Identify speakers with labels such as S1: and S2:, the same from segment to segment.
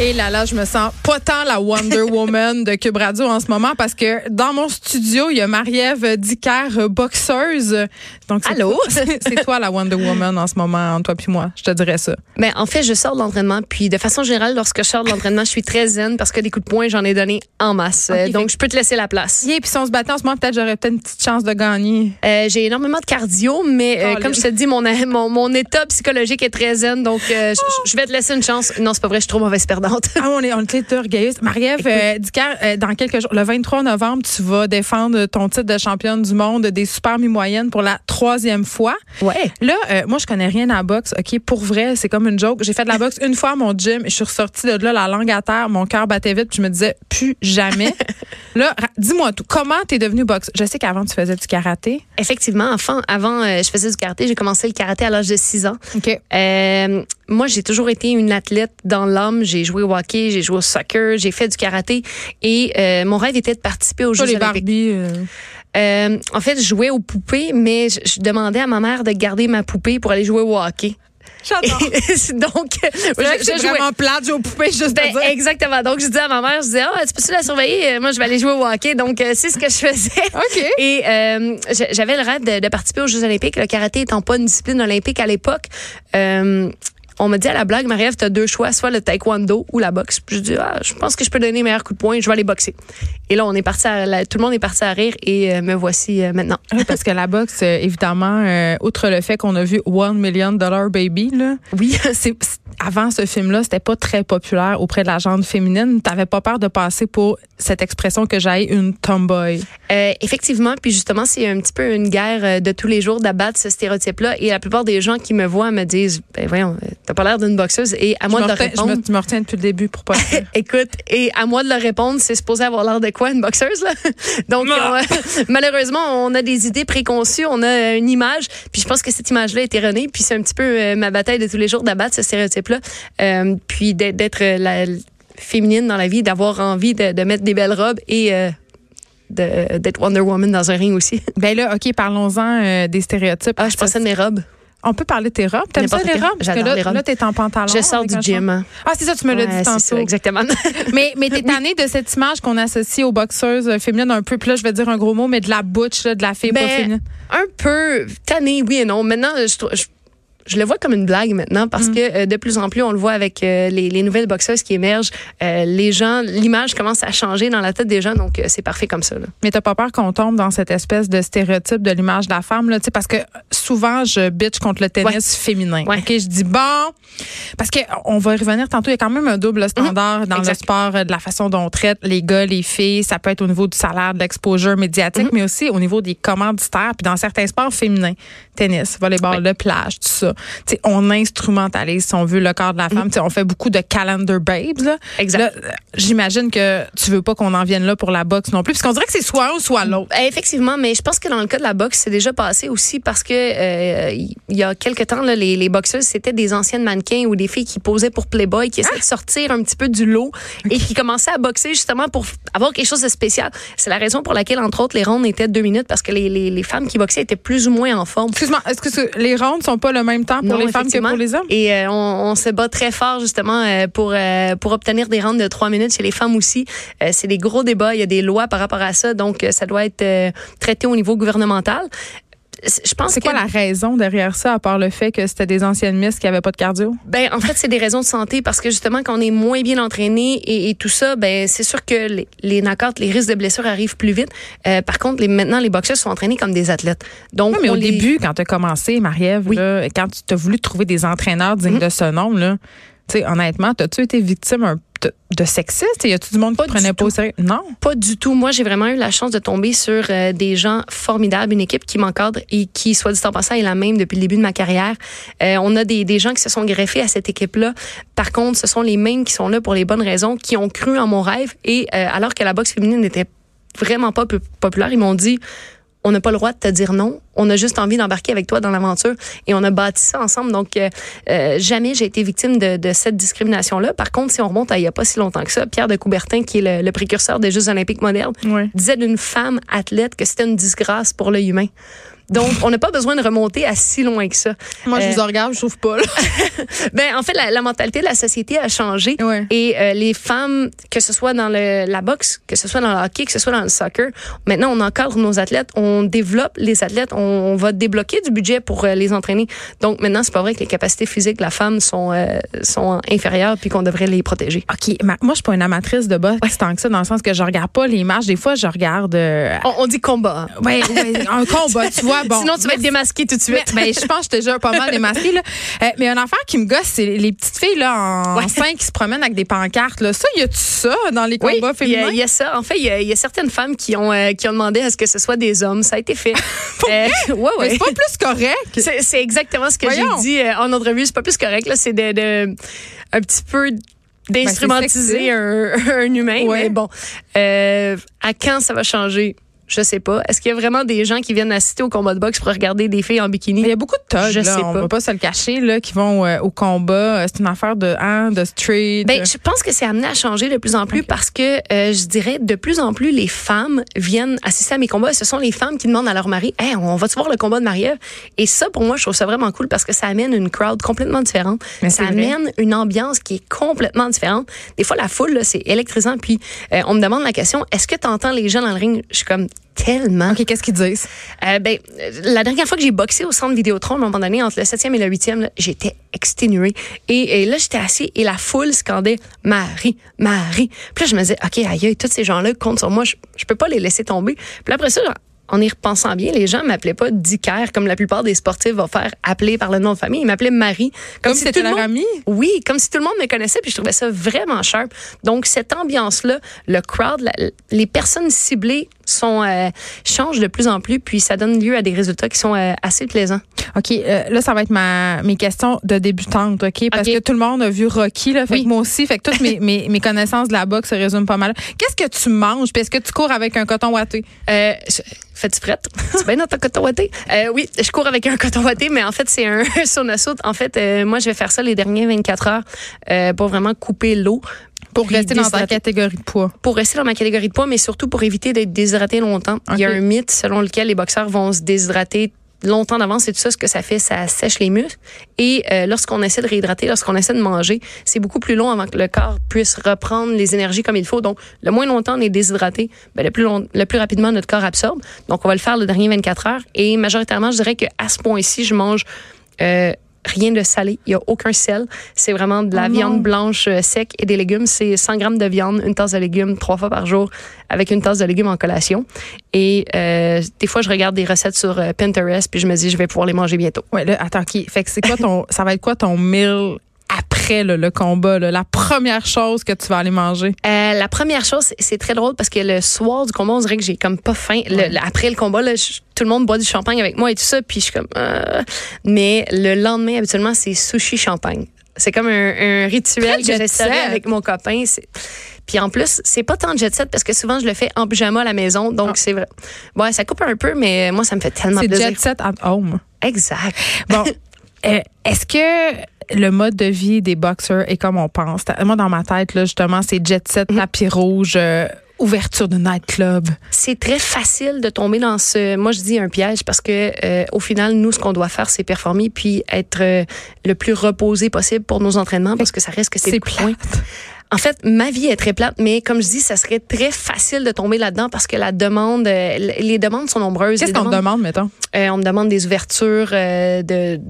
S1: Et là, là, je me sens pas tant la Wonder Woman de Cube Radio en ce moment parce que dans mon studio, il y a Marie-Ève Dicker, boxeuse. Donc,
S2: Allô?
S1: C'est toi la Wonder Woman en ce moment, entre toi puis moi. Je te dirais ça.
S2: Ben, en fait, je sors de l'entraînement, puis de façon générale, lorsque je sors de l'entraînement, je suis très zen parce que des coups de poing, j'en ai donné en masse. Donc,
S1: fait-
S2: je peux te laisser la place.
S1: Et puis si on se battait en ce moment, peut-être j'aurais peut-être une petite chance de gagner.
S2: Euh, j'ai énormément de cardio, mais euh, comme je te dis, mon, mon, mon état psychologique est très zen, donc euh, je- je vais te laisser une chance. Non, c'est pas vrai, je suis trop mauvaise perdante.
S1: Ah, on est, on est les orgueilleuse. Marie-Ève euh, euh, dans quelques jours, le 23 novembre, tu vas défendre ton titre de championne du monde des super mi-moyennes pour la troisième fois.
S2: Ouais.
S1: Là, euh, moi, je connais rien à la boxe. OK, pour vrai, c'est comme une joke. J'ai fait de la boxe une fois à mon gym et je suis ressortie de là, la langue à terre, mon cœur battait vite, puis je me disais, plus jamais. là, dis-moi tout. Comment t'es devenue boxe? Je sais qu'avant, tu faisais du karaté.
S2: Effectivement, enfin, avant, euh, je faisais du karaté. J'ai commencé le karaté à l'âge de 6 ans.
S1: OK.
S2: Moi, j'ai toujours été une athlète dans l'âme. J'ai joué au hockey, j'ai joué au soccer, j'ai fait du karaté. Et euh, mon rêve était de participer aux Jeux
S1: les
S2: olympiques.
S1: Barbie. euh,
S2: Euh, en fait, je jouais aux poupées, mais je, je demandais à ma mère de garder ma poupée pour aller jouer au hockey.
S1: J'adore.
S2: Donc,
S1: vrai
S2: je, jouais.
S1: vraiment plate, aux poupées, juste
S2: Ben,
S1: dire.
S2: exactement. Donc, je disais à ma mère, je disais, ah, tu peux-tu la surveiller? Moi, je vais aller jouer au hockey. Donc, c'est ce que je faisais.
S1: OK.
S2: Et euh, j'a- j'avais le rêve de, de participer aux Jeux olympiques, le karaté étant pas une discipline olympique à l'époque. Euh, on m'a dit à la blague, Marie-Ève, tu as deux choix, soit le taekwondo ou la boxe. Puis je dis, ah, je pense que je peux donner les meilleurs coups de poing, je vais aller boxer. Et là, on est parti à la- tout le monde est parti à rire et euh, me voici euh, maintenant.
S1: Oui, parce que la boxe, euh, évidemment, euh, outre le fait qu'on a vu One Million Dollar Baby, là,
S2: Oui.
S1: c'est- avant ce film-là, c'était pas très populaire auprès de la gente féminine. T'avais pas peur de passer pour cette expression que j'ai une tomboy.
S2: Euh, effectivement, puis justement, c'est un petit peu une guerre euh, de tous les jours d'abattre ce stéréotype-là. Et la plupart des gens qui me voient me disent, ben voyons, euh, t'as pas l'air d'une boxeuse. Et à moi de leur
S1: retiens, je,
S2: répondre.
S1: me, tu me retiens depuis le début pour pas.
S2: Écoute, et à moi de leur répondre, c'est supposé avoir l'air de quoi, une boxeuse, là? Donc, on, malheureusement, on a des idées préconçues, on a une image, puis je pense que cette image-là est erronée, puis c'est un petit peu euh, ma bataille de tous les jours d'abattre ce euh, puis d'être- la féminine dans la vie, d'avoir envie de, de mettre des belles robes et euh, d'être Wonder Woman dans un ring aussi.
S1: ben là, OK, parlons-en euh, des stéréotypes.
S2: Ah, je pensais de mes robes.
S1: On peut parler de tes robes. T'aimes ça, les robes?
S2: J'adore
S1: là,
S2: les robes.
S1: là, t'es en pantalon.
S2: Je sors du gym.
S1: Ah, c'est ça, tu me l'as
S2: Ouais,
S1: dit tantôt.
S2: ça, exactement.
S1: Mais, mais t'es tannée de cette image qu'on associe aux boxeuses féminines un peu. Puis là, je vais dire un gros mot, mais de la butch, là, de la fille pas
S2: Ben,
S1: féminine.
S2: un peu tanné, oui et non. Maintenant, je, je le vois comme une blague maintenant parce
S1: Mm.
S2: que euh, de plus en plus, on le voit avec euh, les, les nouvelles boxeuses qui émergent. Euh, les gens, l'image commence à changer dans la tête des gens, donc c'est parfait comme ça. Là.
S1: Mais t'as pas peur qu'on tombe dans cette espèce de stéréotype de l'image de la femme, là, tu sais, parce que souvent, je bitch contre le tennis féminin.
S2: Ouais.
S1: OK, je dis bon, parce que on va y revenir tantôt, il y a quand même un double standard dans.
S2: Exact.
S1: le sport, de la façon dont on traite les gars, les filles. Ça peut être au niveau du salaire, de l'exposure médiatique,
S2: Mm-hmm.
S1: mais aussi au niveau des commanditaires, puis dans certains sports féminins, tennis, volleyball,
S2: Oui.
S1: le plage, tout ça. On instrumentalise, si on veut, le corps de la femme. On fait beaucoup de calendar babes, là.
S2: Exact.
S1: Là, j'imagine que tu veux pas qu'on en vienne là pour la boxe non plus, parce qu'on dirait que c'est soit un ou soit l'autre.
S2: Euh, Effectivement, mais je pense que dans le cas de la boxe, c'est déjà passé aussi parce que euh, il y a quelque temps, là, les, les boxeuses, c'était des anciennes mannequins ou des filles qui posaient pour Playboy, qui essaient de sortir un petit peu du lot et qui commençaient à boxer justement pour avoir quelque chose de spécial. C'est la raison pour laquelle, entre autres, les rondes étaient de deux minutes parce que les, les, les femmes qui boxaient étaient plus ou moins en forme.
S1: Excuse-moi, est-ce que les rondes sont pas le même temps pour
S2: Non,
S1: les femmes que pour les hommes?
S2: Et euh, on, on se bat très fort justement euh, pour euh, pour obtenir des rentes de trois minutes chez les femmes aussi. C'est des gros débats. Il y a des lois par rapport à ça, donc ça doit être traité au niveau gouvernemental. C'est- Je pense
S1: C'est
S2: que
S1: quoi la raison derrière ça, à part le fait que c'était des anciennes miss qui avaient pas de cardio?
S2: ben en fait c'est des raisons de santé parce que justement quand on est moins bien entraîné et, et tout ça ben c'est sûr que les, les knockouts, les risques de blessures arrivent plus vite. Euh, par contre les, maintenant les boxeurs sont entraînés comme des athlètes. Donc
S1: mais au
S2: les-
S1: début, quand tu as commencé, Marie-Ève,
S2: Oui.
S1: là, quand tu as voulu trouver des entraîneurs dignes de ce nom, là, tu sais, honnêtement, as-tu été victime un de, de sexiste? Y a-tu du monde
S2: Pas
S1: qui prenait pas au sérieux? Non?
S2: Pas du tout. Moi, j'ai vraiment eu la chance de tomber sur euh, des gens formidables, une équipe qui m'encadre et qui, soit dit en passant, est la même depuis le début de ma carrière. Euh, on a des, des gens qui se sont greffés à cette équipe-là. Par contre, ce sont les mêmes qui sont là pour les bonnes raisons, qui ont cru en mon rêve. Et euh, alors que la boxe féminine n'était vraiment pas populaire, ils m'ont dit on n'a pas le droit de te dire non. On a juste envie d'embarquer avec toi dans l'aventure et on a bâti ça ensemble. Donc, euh, euh, jamais j'ai été victime de, de cette discrimination-là. Par contre, si on remonte à il n'y a pas si longtemps que ça, Pierre de Coubertin, qui est le, le précurseur des Jeux olympiques modernes, disait d'une femme athlète que c'était une disgrâce pour l'œil humain. Donc, on n'a pas besoin de remonter à si loin que ça.
S1: Moi, je
S2: Euh,
S1: vous en regarde, je trouve pas. là.
S2: Ben, en fait, la, la mentalité de la société a changé.
S1: Ouais.
S2: Et euh, les femmes, que ce soit dans le, la boxe, que ce soit dans le hockey, que ce soit dans le soccer, maintenant, on encadre nos athlètes, on développe les athlètes, on, on va débloquer du budget pour euh, les entraîner. Donc, maintenant, c'est pas vrai que les capacités physiques de la femme sont, euh, sont inférieures puis qu'on devrait les protéger.
S1: OK, moi, je suis pas une amatrice de boxe tant que ça, dans le sens que je regarde pas les matchs. Des fois, je regarde. euh,
S2: On, on dit combat.
S1: ouais, ouais, un combat, tu vois. Bon,
S2: Sinon, tu vas être démasqué tout de
S1: Mais,
S2: suite.
S1: ben, je pense que j'étais déjà pas mal démasquée. Là. Euh, mais une affaire qui me gosse, c'est les petites filles là, en
S2: Ouais.
S1: sein qui se promènent avec des pancartes. Là. Ça, y a-tu ça dans les
S2: Oui,
S1: combats
S2: il y, a,
S1: féminins?
S2: Ouais,
S1: Mais
S2: ouais.
S1: c'est pas plus correct.
S2: C'est c'est exactement ce que j'ai dit euh, en entrevue. C'est pas plus correct. là. C'est de, de- un petit peu d'instrumentaliser un, un humain.
S1: Ouais.
S2: Mais bon, euh, à quand ça va changer? Je sais pas. Est-ce qu'il y a vraiment des gens qui viennent assister au combat de boxe pour regarder des filles en bikini?
S1: Il y a beaucoup de
S2: Je
S1: là,
S2: sais
S1: on
S2: pas.
S1: va pas se le cacher, là, qui vont euh, au combat. Euh, C'est une affaire de, hein, de street.
S2: Ben, je pense que c'est amené à changer de plus en plus parce que euh, je dirais de plus en plus les femmes viennent assister à mes combats. Ce sont les femmes qui demandent à leur mari, hey, on va-tu voir le combat de Marie-Ève? Et ça, pour moi, je trouve ça vraiment cool parce que ça amène une crowd complètement différente.
S1: Mais
S2: ça
S1: vrai.
S2: amène une ambiance qui est complètement différente. Des fois, la foule, là, c'est électrisant. Puis, euh, on me demande la question, est-ce que tu entends les gens dans le ring? Je suis comme, tellement.
S1: OK, qu'est-ce qu'ils disent?
S2: Euh, ben, la dernière fois que j'ai boxé au centre Vidéotron, à un moment donné, entre le 7e et le 8e, là, j'étais exténuée. Et, et là, j'étais assis et la foule scandait Marie, Marie. Puis là, je me disais, OK, aïe, aïe, tous ces gens-là comptent sur moi. Je, je peux pas les laisser tomber. Puis après ça, en y repensant bien, les gens m'appelaient pas Dicker comme la plupart des sportifs vont faire appeler par le nom de famille. Ils m'appelaient Marie.
S1: Comme si
S2: le
S1: leur
S2: monde-
S1: amie?
S2: oui, comme si tout le monde me connaissait, puis je trouvais ça vraiment sharp. Donc, cette ambiance-là, le crowd, la- les personnes ciblées sont euh, changent de plus en plus, puis ça donne lieu à des résultats qui sont euh, assez plaisants.
S1: OK, euh, là, ça va être ma, mes questions de débutante, OK? Parce que tout le monde a vu Rocky, là. Fait
S2: Oui.
S1: que moi aussi, fait que toutes mes, mes, mes connaissances de la boxe se résument pas mal. Qu'est-ce que tu manges? Puis est-ce que tu cours avec un coton watté?
S2: Fais-tu prête? tu bien dans ton coton watté? Euh, oui, je cours avec un coton watté, mais en fait, c'est un sauna soude. En fait, euh, moi, je vais faire ça les dernières 24 heures euh, pour vraiment couper l'eau.
S1: Pour rester dans ta catégorie de poids.
S2: pour rester dans ma catégorie de poids, mais surtout pour éviter d'être déshydraté longtemps. Il y a un mythe selon lequel les boxeurs vont se déshydrater longtemps d'avance et tout ça, ce que ça fait, ça sèche les muscles. Et euh, lorsqu'on essaie de réhydrater, lorsqu'on essaie de manger, c'est beaucoup plus long avant que le corps puisse reprendre les énergies comme il faut. Donc, le moins longtemps on est déshydraté, ben, le, plus long, le plus rapidement notre corps absorbe. Donc, on va le faire le dernier 24 heures. Et majoritairement, je dirais qu'à ce point-ci, je mange... euh, Rien de salé, il y a aucun sel. C'est vraiment de la
S1: Oh
S2: viande blanche euh, sec et des légumes. C'est 100 grammes de viande, une tasse de légumes trois fois par jour avec une tasse de légumes en collation. Et euh, des fois, je regarde des recettes sur euh, Pinterest puis je me dis, je vais pouvoir les manger bientôt.
S1: Ouais, là, attends, OK. Fait que c'est quoi ton, ça va être quoi ton meal après là, le combat, là? La première chose que tu vas aller manger?
S2: Euh, la première chose, c'est- c'est très drôle parce que le soir du combat, on dirait que j'ai comme pas faim. Le-
S1: Ouais.
S2: le- après le combat, là, je- tout le monde boit du champagne avec moi et tout ça, puis je suis comme. euh, mais le lendemain, habituellement, c'est sushi champagne. C'est comme un, un rituel que
S1: set.
S2: avec mon copain. C'est- Puis en plus, c'est pas tant de jet set parce que souvent je le fais en pyjama à la maison, donc
S1: Ah.
S2: c'est vrai. Ouais, ça coupe un peu, mais moi ça me fait tellement
S1: C'est
S2: plaisir.
S1: jet set at home.
S2: Exact.
S1: Bon, euh, est-ce que le mode de vie des boxeurs est comme on pense? Moi, dans ma tête, là, justement, c'est jet set,
S2: Mhm.
S1: tapis rouge, euh, ouverture de nightclub.
S2: c'est très facile de tomber dans ce, moi je dis un piège parce que euh, au final nous ce qu'on doit faire c'est performer puis être euh, le plus reposé possible pour nos entraînements parce que ça reste que c'est point. En fait, ma vie est très plate, mais comme je dis, ça serait très facile de tomber là-dedans parce que la demande, euh, les demandes sont nombreuses.
S1: Qu'est-ce qu'on demande, mettons?
S2: euh, on me demande des ouvertures euh, de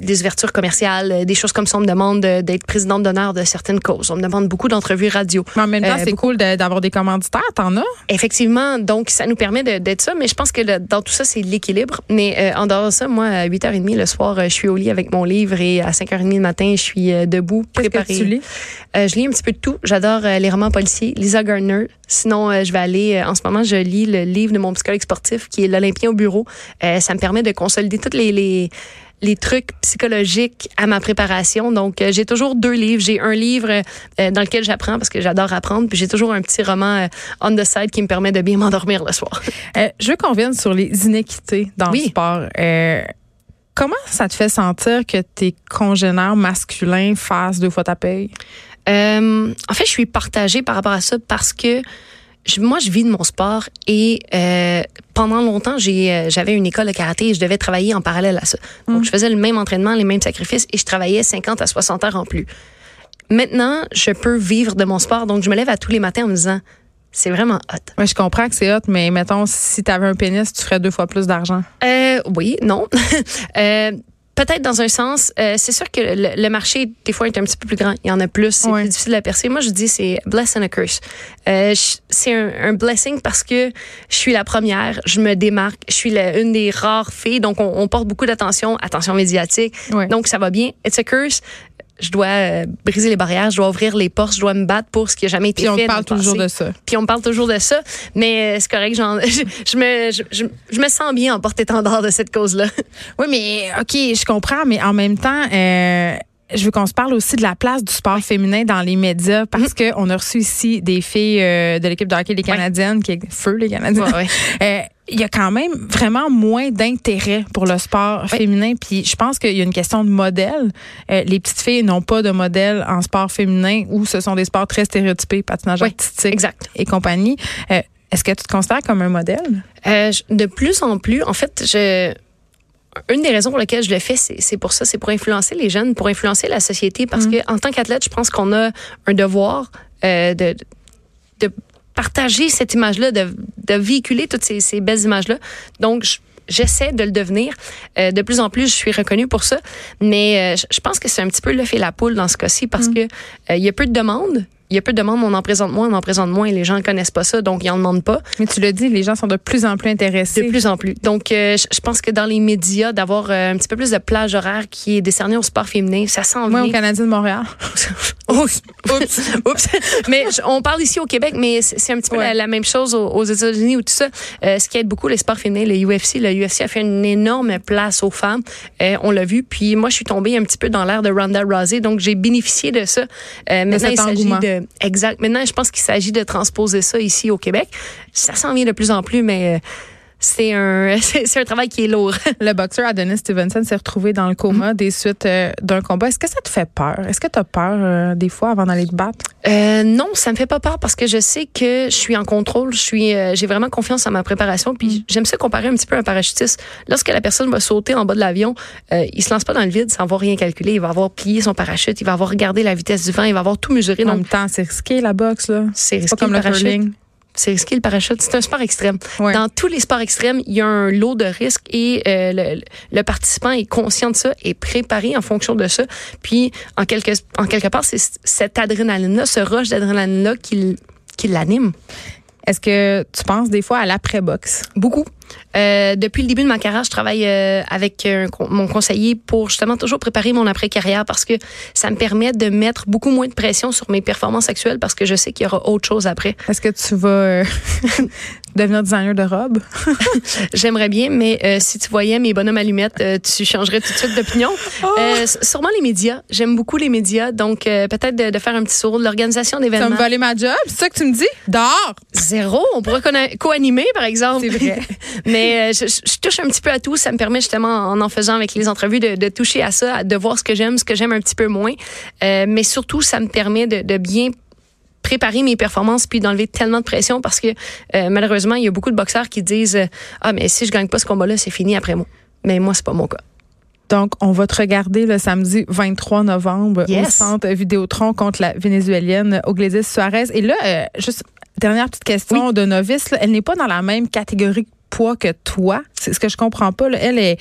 S2: des ouvertures commerciales, euh, des choses comme ça. On me demande de- d'être présidente d'honneur de certaines causes. On me demande beaucoup d'entrevues radio.
S1: Mais en même temps,
S2: Euh,
S1: c'est cool d'avoir des commanditaires. T'en as?
S2: Effectivement, donc ça nous permet d'être ça, mais je pense que le- dans tout ça, c'est l'équilibre. Mais euh, en dehors de ça, moi, à 8h30 le soir, euh, je suis au lit avec mon livre et à 5h30 le matin, je suis debout, préparée.
S1: que tu lis?
S2: Euh, je lis un petit peu de tout. J'adore les romans policiers. Lisa Gardner. Sinon, je vais aller. euh, en ce moment, je lis le livre de mon psychologue sportif qui est l'Olympien au bureau. Euh, ça me permet de consolider tous les, les les trucs psychologiques à ma préparation. Donc, euh, j'ai toujours deux livres. J'ai un livre euh, dans lequel j'apprends parce que j'adore apprendre. Puis j'ai toujours un petit roman euh, on the side qui me permet de bien m'endormir le soir.
S1: Je veux qu'on revienne sur les inéquités dans
S2: Oui.
S1: le sport. Comment ça te fait sentir que tes congénères masculins fassent deux fois ta paye?
S2: En fait, je suis partagée par rapport à ça parce que je- moi, je vis de mon sport et euh, pendant longtemps, j'ai, euh, j'avais une école de karaté et je devais travailler en parallèle à ça. Donc, je faisais le même entraînement, les mêmes sacrifices et je travaillais 50 à 60 heures en plus. Maintenant, je peux vivre de mon sport, donc je me lève à tous les matins en me disant, c'est vraiment hot.
S1: Ouais, je comprends que c'est hot, mais mettons, si tu avais un pénis, tu ferais deux fois plus d'argent.
S2: Euh, oui, non. Euh, Peut-être dans un sens, euh, c'est sûr que le, le marché, des fois, est un petit peu plus grand. Il y en a plus, c'est
S1: Ouais.
S2: plus difficile à percer. Moi, je dis c'est bless and a curse. Euh, c'est un, un blessing parce que je suis la première, je me démarque, je suis la- une des rares filles, donc on, on porte beaucoup d'attention, attention médiatique.
S1: Ouais.
S2: Donc, ça va bien. It's a curse. Je dois euh, briser les barrières, je dois ouvrir les portes, je dois me battre pour ce qui a jamais été
S1: Puis on
S2: fait.
S1: te
S2: dans
S1: parle
S2: le
S1: toujours
S2: passé.
S1: de ça.
S2: Puis on me parle toujours de ça, mais euh, c'est correct, je, je me, je me sens bien en porte-étendard de cette cause-là.
S1: Oui, mais OK, je comprends, mais en même temps, euh, je veux qu'on se parle aussi de la place du sport féminin dans les médias parce que on a reçu ici des filles euh, de l'équipe de hockey les Canadiennes qui est feu les Canadiennes. Euh, il y a quand même vraiment moins d'intérêt pour le sport féminin. Puis je pense qu'il y a une question de modèle. Euh, les petites filles n'ont pas de modèle en sport féminin où ce sont des sports très stéréotypés, patinage
S2: Oui,
S1: artistique
S2: exact.
S1: et compagnie. Euh, Est-ce que tu te considères comme un modèle?
S2: Euh, je- de plus en plus, en fait, je, une des raisons pour lesquelles je le fais, c'est pour ça, c'est pour influencer les jeunes, pour influencer la société, parce que en tant qu'athlète, je pense qu'on a un devoir euh, de, de partager cette image-là, de, de véhiculer toutes ces, ces belles images-là. Donc, je- J'essaie de le devenir. Euh, de plus en plus, je suis reconnue pour ça. Mais euh, je- pense que c'est un petit peu le fait la poule dans ce cas-ci parce que euh, il y a peu de demandes. Il y a peu de demandes, on en présente moins, on en présente moins et les gens ne connaissent pas ça, donc ils en demandent pas.
S1: Mais tu le dis, les gens sont de plus en plus intéressés.
S2: De plus en plus. Donc, euh, je pense que dans les médias, d'avoir euh, un petit peu plus de plage horaire qui est décerné au sport féminin, ça s'en
S1: Moi,
S2: vient.
S1: au Canadien de Montréal.
S2: Oups, oups, oups. Mais on parle ici au Québec, mais c'est un petit peu
S1: Ouais.
S2: la, la même chose aux, aux États-Unis ou tout ça. Euh, ce qui aide beaucoup les sports féminins, le UFC. Le UFC a fait une énorme place aux femmes. Euh, on l'a vu. Puis moi, je suis tombée un petit peu dans l'ère de Ronda Rousey, donc j'ai bénéficié de ça. Euh, maintenant, il s'agit
S1: engouement.
S2: De exact. Maintenant, je pense qu'il s'agit de transposer ça ici au Québec. Ça s'en vient de plus en plus, mais euh, c'est un c'est c'est un travail qui est lourd.
S1: Le boxeur Adonis Stevenson s'est retrouvé dans le coma des suites euh, d'un combat. Est-ce que ça te fait peur? Est-ce que tu as peur euh, des fois avant d'aller te battre?
S2: Euh, non, ça me fait pas peur parce que je sais que je suis en contrôle. Je suis, j'ai vraiment confiance en ma préparation. Puis j'aime ça comparer un petit peu à un parachutiste. Lorsque la personne va sauter en bas de l'avion, il se lance pas dans le vide sans avoir rien calculé. Il va avoir plié son parachute, il va avoir regardé la vitesse du vent, il va avoir tout mesuré.
S1: En
S2: Donc
S1: même temps, c'est risqué la boxe, là.
S2: c'est
S1: C'est
S2: risqué
S1: pas comme
S2: le
S1: le
S2: parachute.
S1: curling.
S2: C'est risqué le parachute. C'est un sport extrême.
S1: Ouais.
S2: Dans tous les sports extrêmes, il y a un lot de risques et euh, le, le participant est conscient de ça et préparé en fonction de ça. Puis, en quelque, en quelque part, c'est cette adrénaline-là, ce rush d'adrénaline-là qui, qui l'anime.
S1: Est-ce que tu penses des fois à l'après-boxe?
S2: Beaucoup. Euh, depuis le début de ma carrière, je travaille euh, avec un con- mon conseiller pour justement toujours préparer mon après-carrière parce que ça me permet de mettre beaucoup moins de pression sur mes performances actuelles parce que je sais qu'il y aura autre chose après.
S1: Est-ce que tu vas euh, devenir designer de robe?
S2: J'aimerais bien, mais euh, si tu voyais mes bonhommes allumettes, euh, tu changerais tout de suite d'opinion. Euh, s- sûrement les médias. J'aime beaucoup les médias, donc euh, peut-être de, de faire un petit saut de l'organisation d'événements.
S1: me voler ma job? C'est ça que tu me dis? Dehors!
S2: Zéro. On pourrait co-animer, par exemple.
S1: C'est vrai.
S2: Mais euh, je, touche un petit peu à tout. Ça me permet justement, en en faisant avec les entrevues, de, de toucher à ça, de voir ce que j'aime, ce que j'aime un petit peu moins. Euh, mais surtout, ça me permet de, de bien préparer mes performances puis d'enlever tellement de pression parce que euh, malheureusement, il y a beaucoup de boxeurs qui disent euh, Ah, mais si je gagne pas ce combat-là, c'est fini après moi. Mais moi, c'est pas mon cas.
S1: Donc, on va te regarder le samedi 23 novembre au
S2: Yes.
S1: centre Vidéotron contre la Vénézuélienne Ogledis Suarez. Et là, euh, juste dernière petite question de novice, là, elle n'est pas dans la même catégorie poids que toi. C'est ce que je comprends pas. Là. Elle est,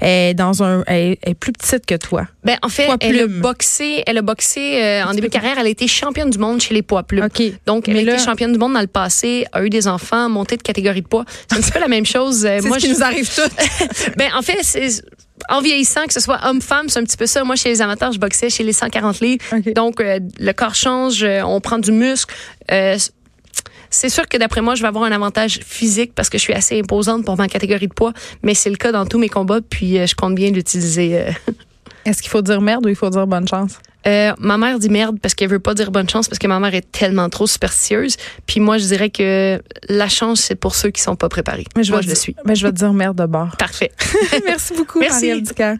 S1: est dans un, elle est plus petite que toi.
S2: Ben en fait, elle a boxé, elle a boxé euh, en début de carrière. Elle a été championne du monde chez les poids plumes.
S1: Okay.
S2: Donc elle a été championne du monde dans le passé, a eu des enfants, monté de catégorie de poids. C'est un petit peu la même chose.
S1: Euh, moi, ce qui nous arrive toutes.
S2: ben en fait, c'est en vieillissant, que ce soit homme-femme, c'est un petit peu ça. Moi, chez les amateurs, je boxais chez les 140 livres. Donc, euh, le corps change, on prend du muscle. Euh, c'est sûr que d'après moi, je vais avoir un avantage physique parce que je suis assez imposante pour ma catégorie de poids, mais c'est le cas dans tous mes combats, puis euh, je compte bien l'utiliser. Euh.
S1: Est-ce qu'il faut dire merde ou il faut dire bonne chance?
S2: Euh, ma mère dit merde parce qu'elle veut pas dire bonne chance parce que ma mère est tellement trop superstitieuse. Puis moi, je dirais que la chance, c'est pour ceux qui sont pas préparés.
S1: Mais je
S2: moi,
S1: je
S2: le suis.
S1: Mais je vais te dire merde de bord.
S2: Parfait.
S1: Merci beaucoup,
S2: Merci.
S1: Marielle